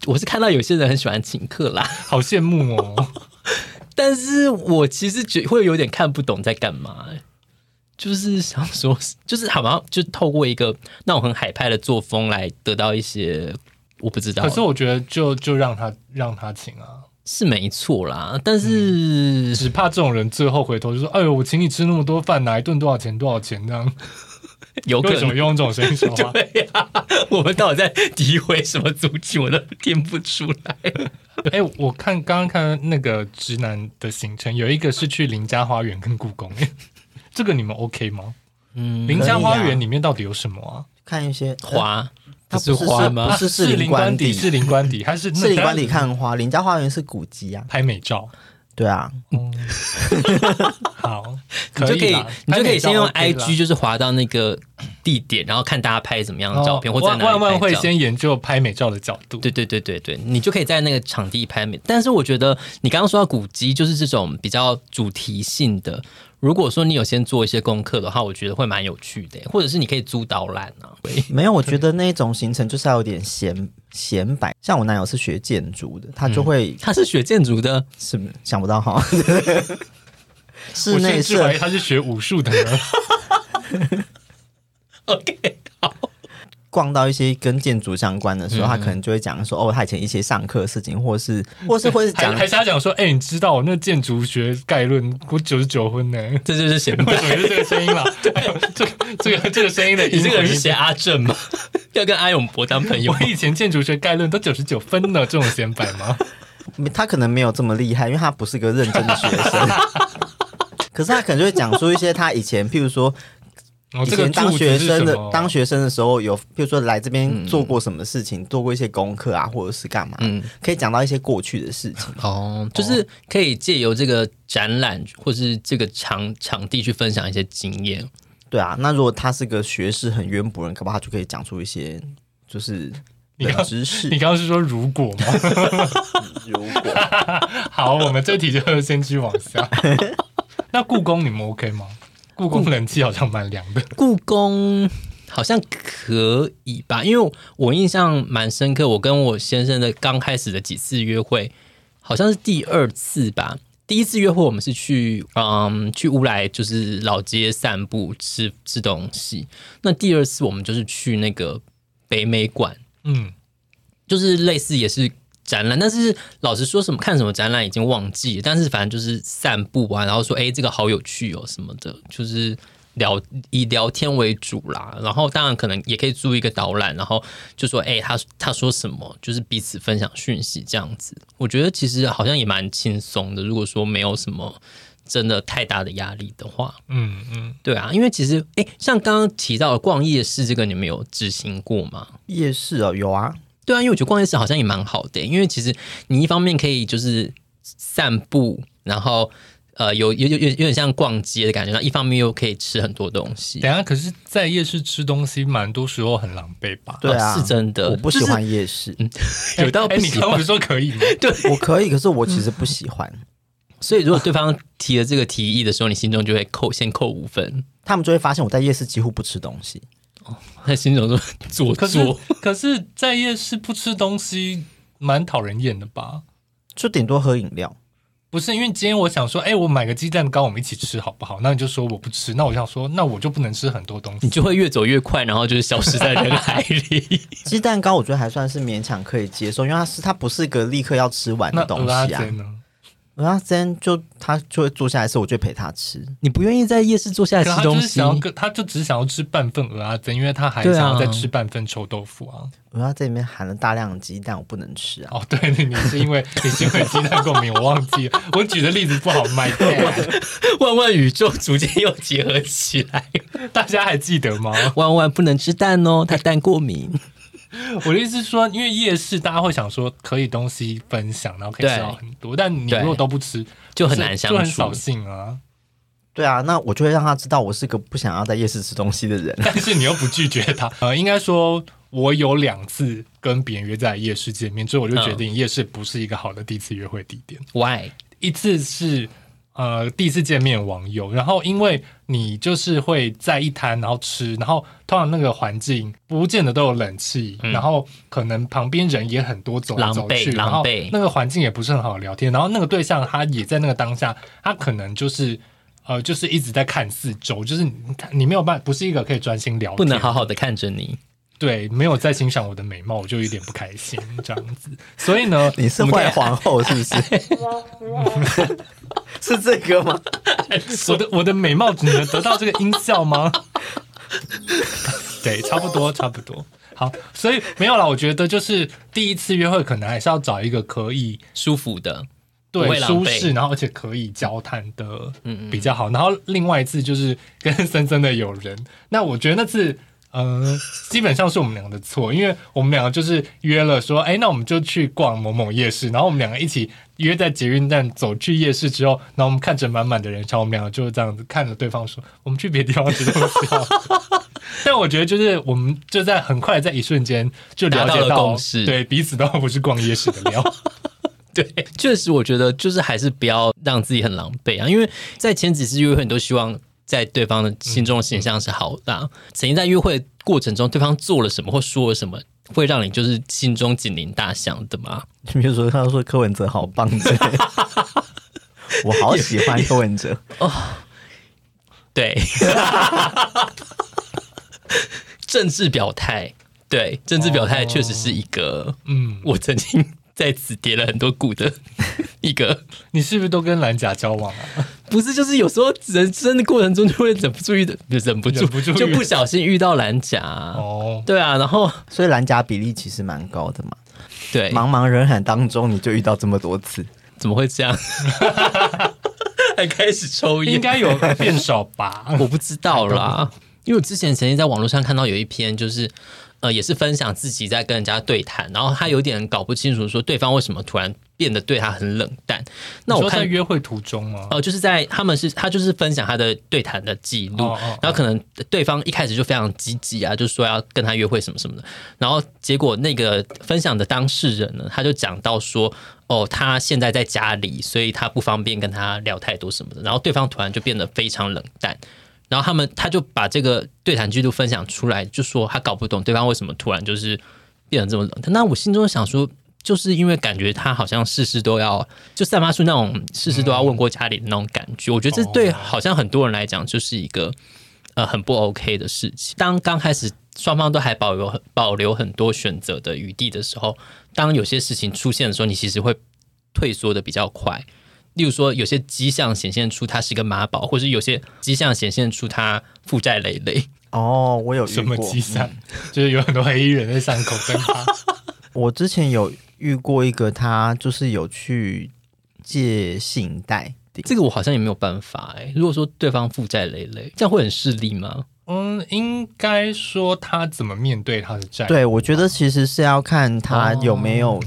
我是看到有些人很喜欢请客啦，好羡慕哦。但是我其实觉会有点看不懂在干嘛、欸，就是想说，就是好像就透过一个那种很海派的作风来得到一些。我不知道，可是我觉得就就让他让他请啊，是没错啦，但是、嗯、只怕这种人最后回头就说：“哎呦，我请你吃那么多饭，哪一顿多少钱？多少钱？”这样 有可能用这种声音说话。对呀、啊，我们到底在诋毁什么族群？我都听不出来。哎、欸，我看刚刚看那个直男的行程，有一个是去林家花园跟故宫，这个你们 OK 吗？嗯，林家花园里面到底有什么啊？看一些花。它不是花吗？不是士林官邸，士林官邸，还是士林官邸看花？林家花园是古迹啊，拍美照。对啊，嗯、好，你就可以，你就可以先用 IG，就是滑到那个地点，然后看大家拍怎么样的照片，哦、或者万万会先研究拍美照的角度。对对对对对，你就可以在那个场地拍美。但是我觉得你刚刚说到古迹，就是这种比较主题性的。如果说你有先做一些功课的话，我觉得会蛮有趣的，或者是你可以租导览啊。没有，我觉得那种行程就是要有点闲闲摆。像我男友是学建筑的，他就会、嗯、他是学建筑的，是想不到哈。室内设他是学武术的。OK，好。逛到一些跟建筑相关的时候，嗯、他可能就会讲说：“哦，他以前一些上课的事情，或是，或是或是讲，还是他讲说：‘哎、欸，你知道我那建筑学概论，我九十九分呢。’这就是显摆，是这个声音了。对，这这个这个声音的，你这个人是写阿正吗？要跟阿永博当朋友？我以前建筑学概论都九十九分呢，这种显摆吗？他可能没有这么厉害，因为他不是个认真的学生。可是他可能就会讲出一些他以前，譬如说。”以前当学生的当学生的时候，有比如说来这边做过什么事情，嗯、做过一些功课啊，或者是干嘛，嗯，可以讲到一些过去的事情哦，就是可以借由这个展览或是这个场场地去分享一些经验。对啊，那如果他是个学识很渊博人，可不他就可以讲出一些就是冷知识。你刚刚是说如果吗？如果 好，我们这题就先继续往下。那故宫你们 OK 吗？故宫冷气好像蛮凉的。故宫好像可以吧，因为我印象蛮深刻。我跟我先生的刚开始的几次约会，好像是第二次吧。第一次约会我们是去嗯去乌来，就是老街散步吃吃东西。那第二次我们就是去那个北美馆，嗯，就是类似也是。展览，但是老实说，什么看什么展览已经忘记了。但是反正就是散步啊，然后说，哎，这个好有趣哦，什么的，就是聊以聊天为主啦。然后当然可能也可以租一个导览，然后就说，哎，他他说什么，就是彼此分享讯息这样子。我觉得其实好像也蛮轻松的。如果说没有什么真的太大的压力的话，嗯嗯，对啊，因为其实哎，像刚刚提到的逛夜市这个，你们有执行过吗？夜市哦，有啊。对啊，因为我觉得逛夜市好像也蛮好的，因为其实你一方面可以就是散步，然后呃有有有有点像逛街的感觉，然后一方面又可以吃很多东西。等下，可是，在夜市吃东西，蛮多时候很狼狈吧？对啊，是真的。我不喜欢夜市，就是、有到不喜欢。欸、你刚不是说可以吗？对，我可以，可是我其实不喜欢。所以如果对方提了这个提议的时候，你心中就会扣先扣五分，他们就会发现我在夜市几乎不吃东西。在心中说做可是可是在夜市不吃东西蛮讨人厌的吧？就顶多喝饮料。不是因为今天我想说，哎、欸，我买个鸡蛋糕，我们一起吃好不好？那你就说我不吃，那我想说，那我就不能吃很多东西，你就会越走越快，然后就是消失在人海里。鸡蛋糕我觉得还算是勉强可以接受，因为它是它不是一个立刻要吃完的东西啊。然后真就他就会坐下来吃，我就陪他吃。你不愿意在夜市坐下来吃东西？他就，他就只想要吃半份蚵仔煎，因为他还想要再吃半份臭豆腐啊。我要在里面含了大量的鸡蛋，我不能吃啊。哦，对，你是因为 你是因为鸡蛋过敏，我忘记了。我举的例子不好卖。万万宇宙逐渐又结合起来，大家还记得吗？万万不能吃蛋哦，他蛋过敏。我的意思是说，因为夜市大家会想说可以东西分享，然后可以吃到很多，但你如果都不吃，就很难相处，就很扫兴啊。对啊，那我就会让他知道我是个不想要在夜市吃东西的人，但是你又不拒绝他。呃，应该说我有两次跟别人约在夜市见面，之后我就决定夜市不是一个好的第一次约会地点。Why？一次是。呃，第一次见面网友，然后因为你就是会在一摊，然后吃，然后通常那个环境不见得都有冷气，嗯、然后可能旁边人也很多，走来走去，然后那个环境也不是很好聊天，然后那个对象他也在那个当下，他可能就是呃，就是一直在看四周，就是你你没有办法，不是一个可以专心聊天，不能好好的看着你。对，没有在欣赏我的美貌，我就有点不开心这样子。所以呢，你是坏皇后是不是？是这个吗？我的我的美貌只能得到这个音效吗？对，差不多差不多。好，所以没有了。我觉得就是第一次约会，可能还是要找一个可以舒服的，对，舒适，然后而且可以交谈的，嗯比较好。然后另外一次就是跟森森的友人，那我觉得那次。嗯、呃，基本上是我们两个的错，因为我们两个就是约了说，哎，那我们就去逛某某夜市，然后我们两个一起约在捷运站走去夜市之后，然后我们看着满满的人潮，我们两个就是这样子看着对方说，我们去别的地方吃东西。但我觉得就是我们就在很快在一瞬间就了解到，到共识，对彼此都不是逛夜市的料。对，确实我觉得就是还是不要让自己很狼狈啊，因为在前几次约会，你都希望。在对方的心中的形象是好的，嗯，曾经在约会过程中，对方做了什么或说了什么，会让你就是心中警铃大响的吗？你比如说，他说柯文哲好棒，对，我好喜欢柯文哲哦。对，政治表态，对，政治表态确实是一个，嗯，我曾经。在此叠了很多股的 一个，你是不是都跟蓝甲交往啊？不是，就是有时候人生的过程中就会忍不住遇的，忍不住，忍不住就不小心遇到蓝甲哦。对啊，然后所以蓝甲比例其实蛮高的嘛。对，茫茫人海当中你就遇到这么多次，怎么会这样？还开始抽烟，应该有变少吧？我不知道啦，因为我之前曾经在网络上看到有一篇就是。呃，也是分享自己在跟人家对谈，然后他有点搞不清楚，说对方为什么突然变得对他很冷淡。那我看在约会途中吗？哦、呃，就是在他们是他就是分享他的对谈的记录，哦哦哦，然后可能对方一开始就非常积极啊，就说要跟他约会什么什么的，然后结果那个分享的当事人呢，他就讲到说，哦，他现在在家里，所以他不方便跟他聊太多什么的，然后对方突然就变得非常冷淡。然后他们他就把这个对谈记录分享出来，就说他搞不懂对方为什么突然就是变得这么冷淡。那我心中想说，就是因为感觉他好像事事都要就散发出那种事事都要问过家里的那种感觉。我觉得这对好像很多人来讲就是一个呃很不 OK 的事情。当刚开始双方都还保留保留很多选择的余地的时候，当有些事情出现的时候，你其实会退缩的比较快。例如说，有些迹象显现出他是一个妈宝，或者有些迹象显现出他负债累累。哦，我有什么迹象？嗯、就是有很多黑衣人在巷口跟他。我之前有遇过一个，他就是有去借信贷，这个我好像也没有办法哎。如果说对方负债累累，这样会很势利吗？嗯，应该说他怎么面对他的债？对，我觉得其实是要看他有没有、哦。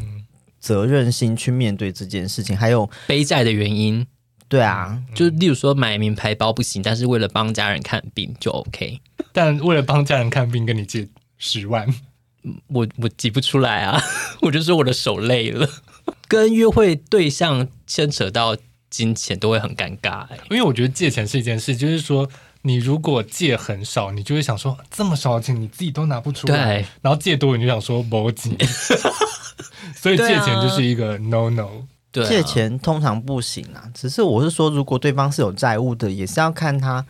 责任心去面对这件事情，还有背债的原因，对啊，就例如说买名牌包不行，但是为了帮家人看病就 OK。但为了帮家人看病，跟你借十万，我我挤不出来啊！我就说我的手累了。跟约会对象牵扯到金钱都会很尴尬，欸，因为我觉得借钱是一件事，就是说你如果借很少，你就会想说这么少的钱你自己都拿不出来，对，然后借多你就想说没钱。所以借钱就是一个 no no，对啊，借钱通常不行啊。只是我是说，如果对方是有债务的，也是要看他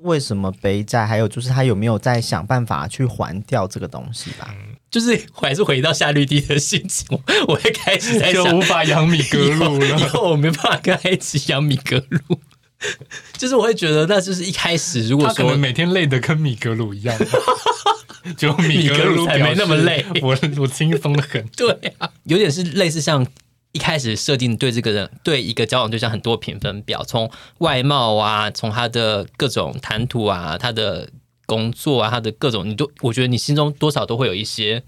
为什么背债，还有就是他有没有在想办法去还掉这个东西吧。嗯，就是还是回到夏绿蒂的心情，我会开始在想，就无法养米格鲁了，以后我没办法跟他一起养米格鲁。就是我会觉得，那就是一开始如果说他可能每天累得跟米格鲁一样。就米格鲁才没那么累，我我轻松的很。对啊，有点是类似像一开始设定对这个人对一个交往对象很多评分表，从外貌啊，从他的各种谈吐啊，他的工作啊，他的各种，你都我觉得你心中多少都会有一些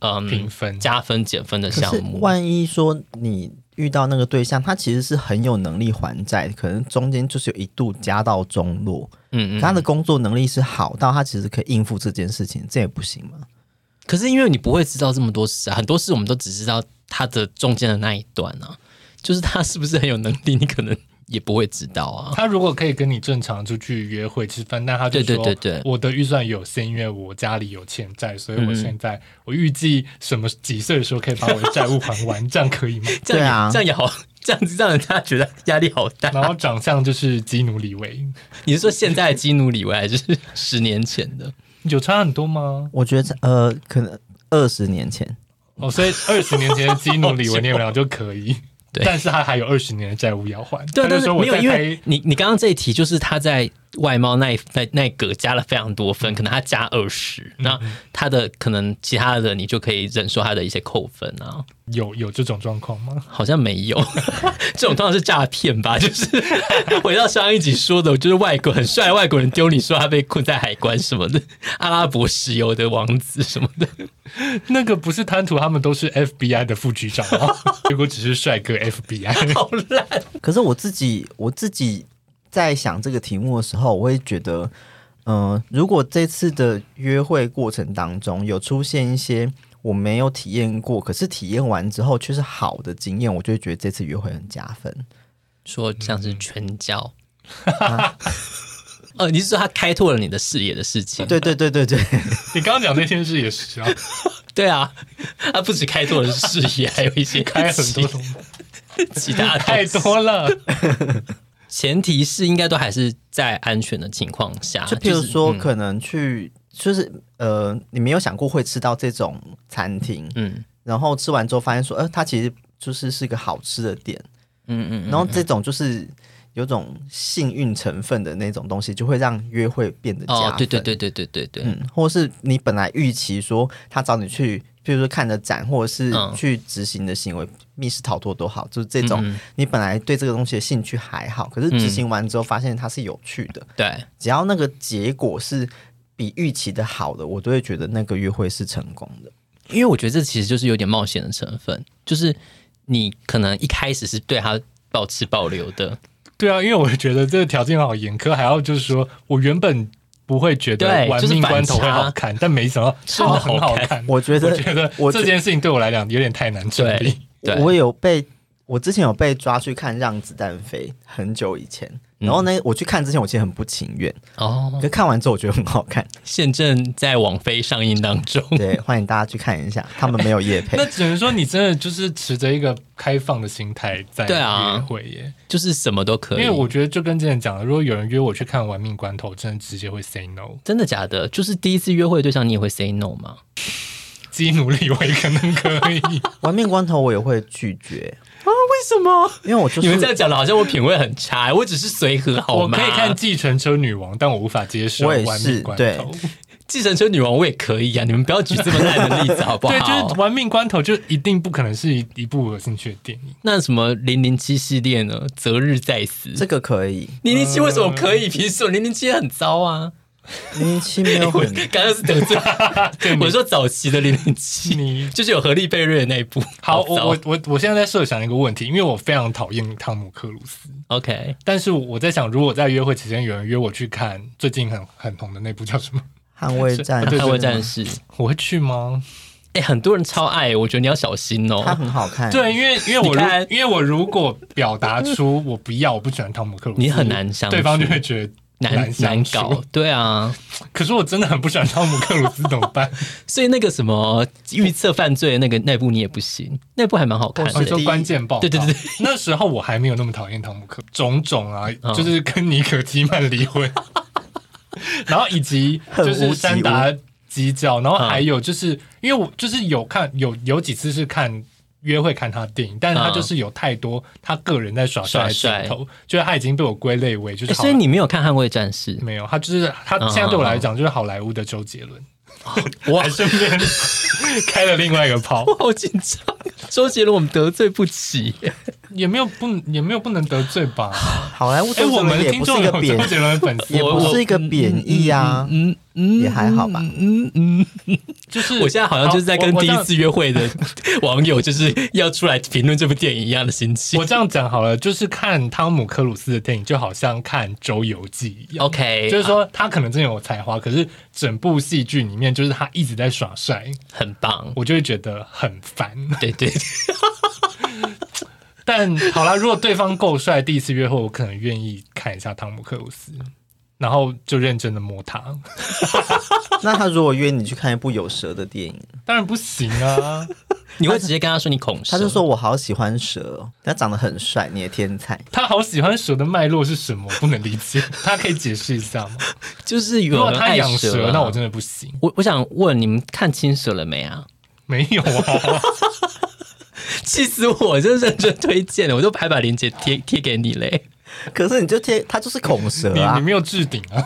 嗯评分加分减分的项目。万一说你。遇到那个对象，他其实是很有能力还债，可能中间就是有一度家道中落，嗯，嗯，他的工作能力是好到他其实可以应付这件事情，这也不行吗？可是因为你不会知道这么多事啊，很多事我们都只知道他的中间的那一段啊，就是他是不是很有能力，你可能。也不会知道啊。他如果可以跟你正常出去约会吃饭，那他就说：“对对对对，我的预算有限，因为我家里有欠债，所以我现在、嗯、我预计什么几岁的时候可以把我的债务还完，这样可以吗？” 对啊，这样也好，这样子让人家觉得压力好大。然后长相就是基努里维，你是说现在的基努里维还是十年前的？有差很多吗？我觉得呃，可能二十年前哦，所以二十年前的基努里维 你们俩就可以。对，但是他还有二十年的债务要还。对，但是我没有，因为你你刚刚这一题就是他在外貌那那那个加了非常多分，可能他加二十，那他的可能其他的你就可以忍受他的一些扣分啊。有有这种状况吗？好像没有，这种通常是诈骗吧。就是 回到上一集说的，就是外国很帅外国人丢你说他被困在海关什么的，阿拉伯石油的王子什么的，那个不是贪图他们都是 FBI 的副局长吗？结果只是帅哥 FBI，好烂。可是我自己我自己在想这个题目的时候，我会觉得，嗯、呃，如果这次的约会过程当中有出现一些。我没有体验过，可是体验完之后却是好的经验，我就会觉得这次约会很加分。说像是全交，啊、哦，你是说他开拓了你的视野的事情？对对对对对，你刚刚讲那件事也是啊，对啊，他不止开拓了视野，还有一些开很多其他太多了。前提是应该都还是在安全的情况下，就比如说可能去。就是呃，你没有想过会吃到这种餐厅，嗯，然后吃完之后发现说，呃，它其实就是是一个好吃的店，嗯嗯，嗯，然后这种就是有种幸运成分的那种东西，就会让约会变得加分。哦，对对对对对对对，嗯，或是你本来预期说他找你去，比如说看的展，或者是去执行的行为，嗯、密室逃脱都好，就是这种、嗯、你本来对这个东西的兴趣还好，可是执行完之后发现它是有趣的，对、嗯，只要那个结果是。比预期的好的，我都会觉得那个约会是成功的，因为我觉得这其实就是有点冒险的成分，就是你可能一开始是对他保持保留的，对啊，因为我觉得这个条件好严苛，还要就是说我原本不会觉得玩命关头会好看，但没什么 真的很好看。我觉得，我觉得我这件事情对我来讲有点太难处理。对，我有被我之前有被抓去看《让子弹飞》，很久以前。然后呢，我去看之前，我其实很不情愿哦。可看完之后，我觉得很好看。现正在网飞上映当中，对，欢迎大家去看一下。他们没有夜配，那只能说你真的就是持着一个开放的心态在约会耶，啊、就是什么都可以。因为我觉得就跟之前讲的，如果有人约我去看《玩命关头》，真的直接会 say no。真的假的？就是第一次约会对象，你也会 say no 吗？基努李维可能可以，《玩命关头》我也会拒绝。为什么？因为我就是、你们这样讲的，好像我品味很差。我只是随和好吗？我可以看《计程车女王》，但我无法接受。我也是，对，《计程车女王》我也可以啊。你们不要举这么烂的例子，好不好？对，就是《玩命关头》就一定不可能是一一部我有兴趣的电影。那什么《零零七》系列呢？择日再死，这个可以。零零七为什么可以？凭什么？零零七很糟啊。零零七 没有很，刚刚是得罪。我说早期的零零七，就是有荷莉贝瑞的那一部。好，我我我我现在在设想一个问题，因为我非常讨厌汤姆克鲁斯。OK，但是我在想，如果在约会期间有人约我去看最近很很红的那部叫什么《捍卫战捍卫战士》，我会去吗？哎，很多人超爱，我觉得你要小心哦。他很好看，对，因为因为我如因为我如果表达出我不要，我不喜欢汤姆克鲁斯，你很难相处，对方就会觉得。难难搞，对啊，可是我真的很不喜欢汤姆克鲁斯，怎么办？所以那个什么预测犯罪那个那部你也不行，那部还蛮好看的。你说关键报告，对对对，那时候我还没有那么讨厌汤姆克，种种啊，就是跟妮可基曼离婚，然后以及就是山达鸡叫，然后还有就是因为我就是有看有有几次是看。约会看他电影，但是他就是有太多他个人在耍帅的镜头，就是他已经被我归类为就是。所以你没有看《捍卫战士》？没有，他就是他现在对我来讲就是好莱坞的周杰伦。我还顺便开了另外一个炮，我好紧张。周杰伦我们得罪不起，也没有不也没有不能得罪吧？好莱坞哎，我们也不是一个贬，周杰伦粉丝也不是一个贬义啊。嗯。嗯，也还好吧。嗯嗯，就是我现在好像就是在跟第一次约会的 网友，就是要出来评论这部电影一样的心情。我这样讲好了，就是看汤姆克鲁斯的电影，就好像看《周游记》一样。OK，就是说他可能真的有才华，可是整部戏剧里面就是他一直在耍帅，很棒，我就会觉得很烦。对对。但好啦，如果对方够帅，第一次约会我可能愿意看一下汤姆克鲁斯。然后就认真的摸他。那他如果约你去看一部有蛇的电影，当然不行啊！你会直接跟他说你恐蛇？他就说我好喜欢蛇，他长得很帅，你的天才。他好喜欢蛇的脉络是什么？不能理解，他可以解释一下吗？就是有人他养蛇，那我真的不行。我我想问你们看青蛇了没啊？没有啊。气死我！就认真推荐了，我都还把链接贴贴给你嘞。可是你就贴，它就是恐蛇啊！你，你没有置顶啊，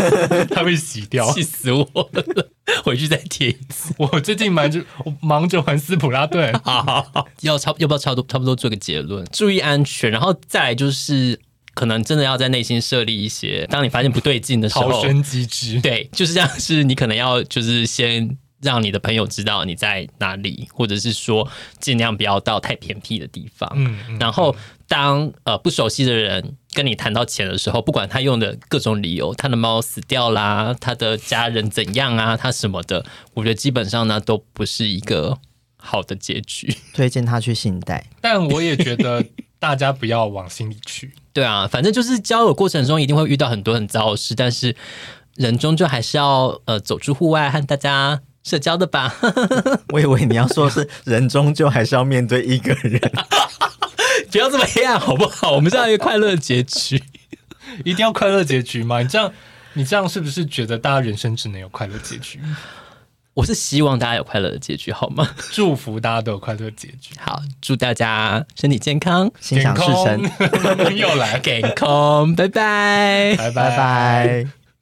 它被洗掉，气死我了！回去再贴一次。我最近忙着忙着玩斯普拉顿，好好好，要差要不要差不多差不多做个结论？注意安全，然后再来就是可能真的要在内心设立一些，当你发现不对劲的时候，逃生机制。对，就是这样，是你可能要就是先。让你的朋友知道你在哪里，或者是说尽量不要到太偏僻的地方。嗯，嗯，然后当呃不熟悉的人跟你谈到钱的时候，不管他用的各种理由，他的猫死掉啦，他的家人怎样啊，他什么的，我觉得基本上呢都不是一个好的结局。推荐他去信贷，但我也觉得大家不要往心里去。对啊，反正就是交友过程中一定会遇到很多很糟的事，但是人终究还是要呃走出户外和大家。社交的吧，我以为你要说是人终究还是要面对一个人，不要这么黑暗好不好？我们是要一个快乐结局，一定要快乐结局吗？你这样，你这样是不是觉得大家人生只能有快乐结局？我是希望大家有快乐的结局，好吗？祝福大家都有快乐结局。好，祝大家身体健康，心想事成。又来，健康，拜拜，拜拜拜。